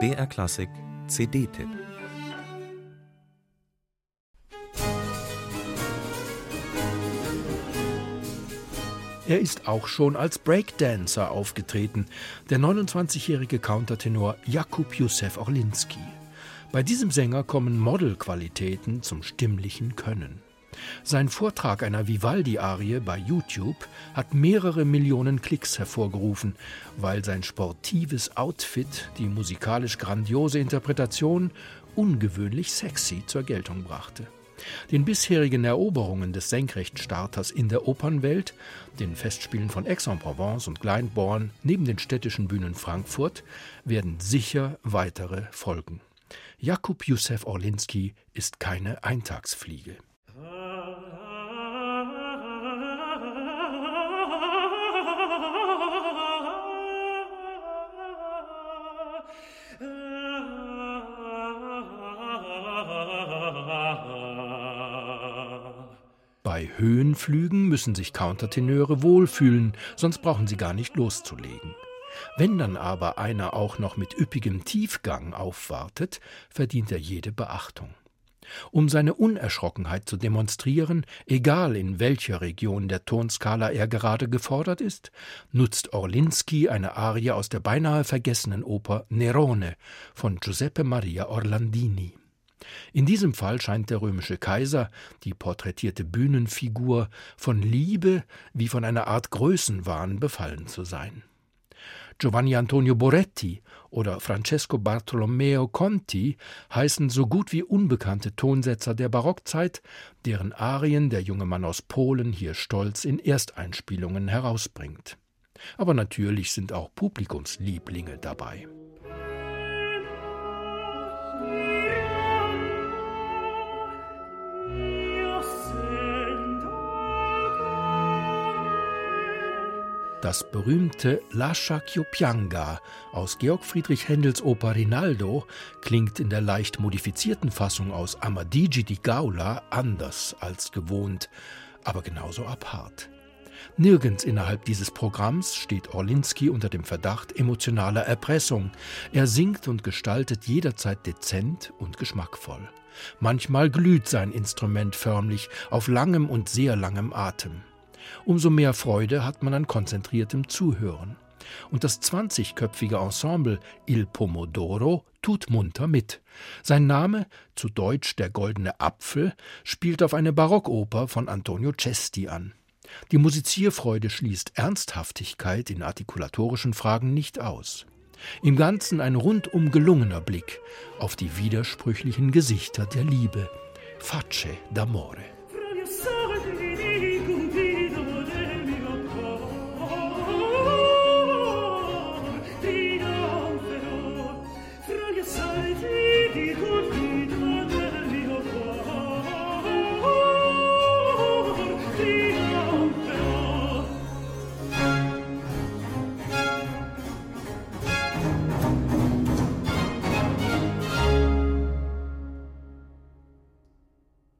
BR Klassik CD-Tipp Er ist auch schon als Breakdancer aufgetreten, der 29-jährige Countertenor Jakub Józef Orlinski. Bei diesem Sänger kommen Modelqualitäten zum stimmlichen Können. Sein Vortrag einer Vivaldi-Arie bei YouTube hat mehrere Millionen Klicks hervorgerufen, weil sein sportives Outfit die musikalisch grandiose Interpretation ungewöhnlich sexy zur Geltung brachte. Den bisherigen Eroberungen des Senkrechtstarters in der Opernwelt, den Festspielen von Aix-en-Provence und Glyndebourne neben den städtischen Bühnen Frankfurt, werden sicher weitere folgen. Jakub Józef Orlinski ist keine Eintagsfliege. Bei Höhenflügen müssen sich Countertenöre wohlfühlen, sonst brauchen sie gar nicht loszulegen. Wenn dann aber einer auch noch mit üppigem Tiefgang aufwartet, verdient er jede Beachtung. Um seine Unerschrockenheit zu demonstrieren, egal in welcher Region der Tonskala er gerade gefordert ist, nutzt Orlinski eine Arie aus der beinahe vergessenen Oper Nerone von Giuseppe Maria Orlandini. In diesem Fall scheint der römische Kaiser, die porträtierte Bühnenfigur, von Liebe wie von einer Art Größenwahn befallen zu sein. Giovanni Antonio Boretti oder Francesco Bartolomeo Conti heißen so gut wie unbekannte Tonsetzer der Barockzeit, deren Arien der junge Mann aus Polen hier stolz in Ersteinspielungen herausbringt. Aber natürlich sind auch Publikumslieblinge dabei. Das berühmte Lascia Pianga aus Georg Friedrich Händels Oper Rinaldo klingt in der leicht modifizierten Fassung aus Amadigi di Gaula anders als gewohnt, aber genauso apart. Nirgends innerhalb dieses Programms steht Orlinski unter dem Verdacht emotionaler Erpressung. Er singt und gestaltet jederzeit dezent und geschmackvoll. Manchmal glüht sein Instrument förmlich auf langem und sehr langem Atem. Umso mehr Freude hat man an konzentriertem Zuhören. Und das zwanzigköpfige Ensemble Il Pomodoro tut munter mit. Sein Name, zu Deutsch der goldene Apfel, spielt auf eine Barockoper von Antonio Cesti an. Die Musizierfreude schließt Ernsthaftigkeit in artikulatorischen Fragen nicht aus. Im Ganzen ein rundum gelungener Blick auf die widersprüchlichen Gesichter der Liebe. Face d'amore.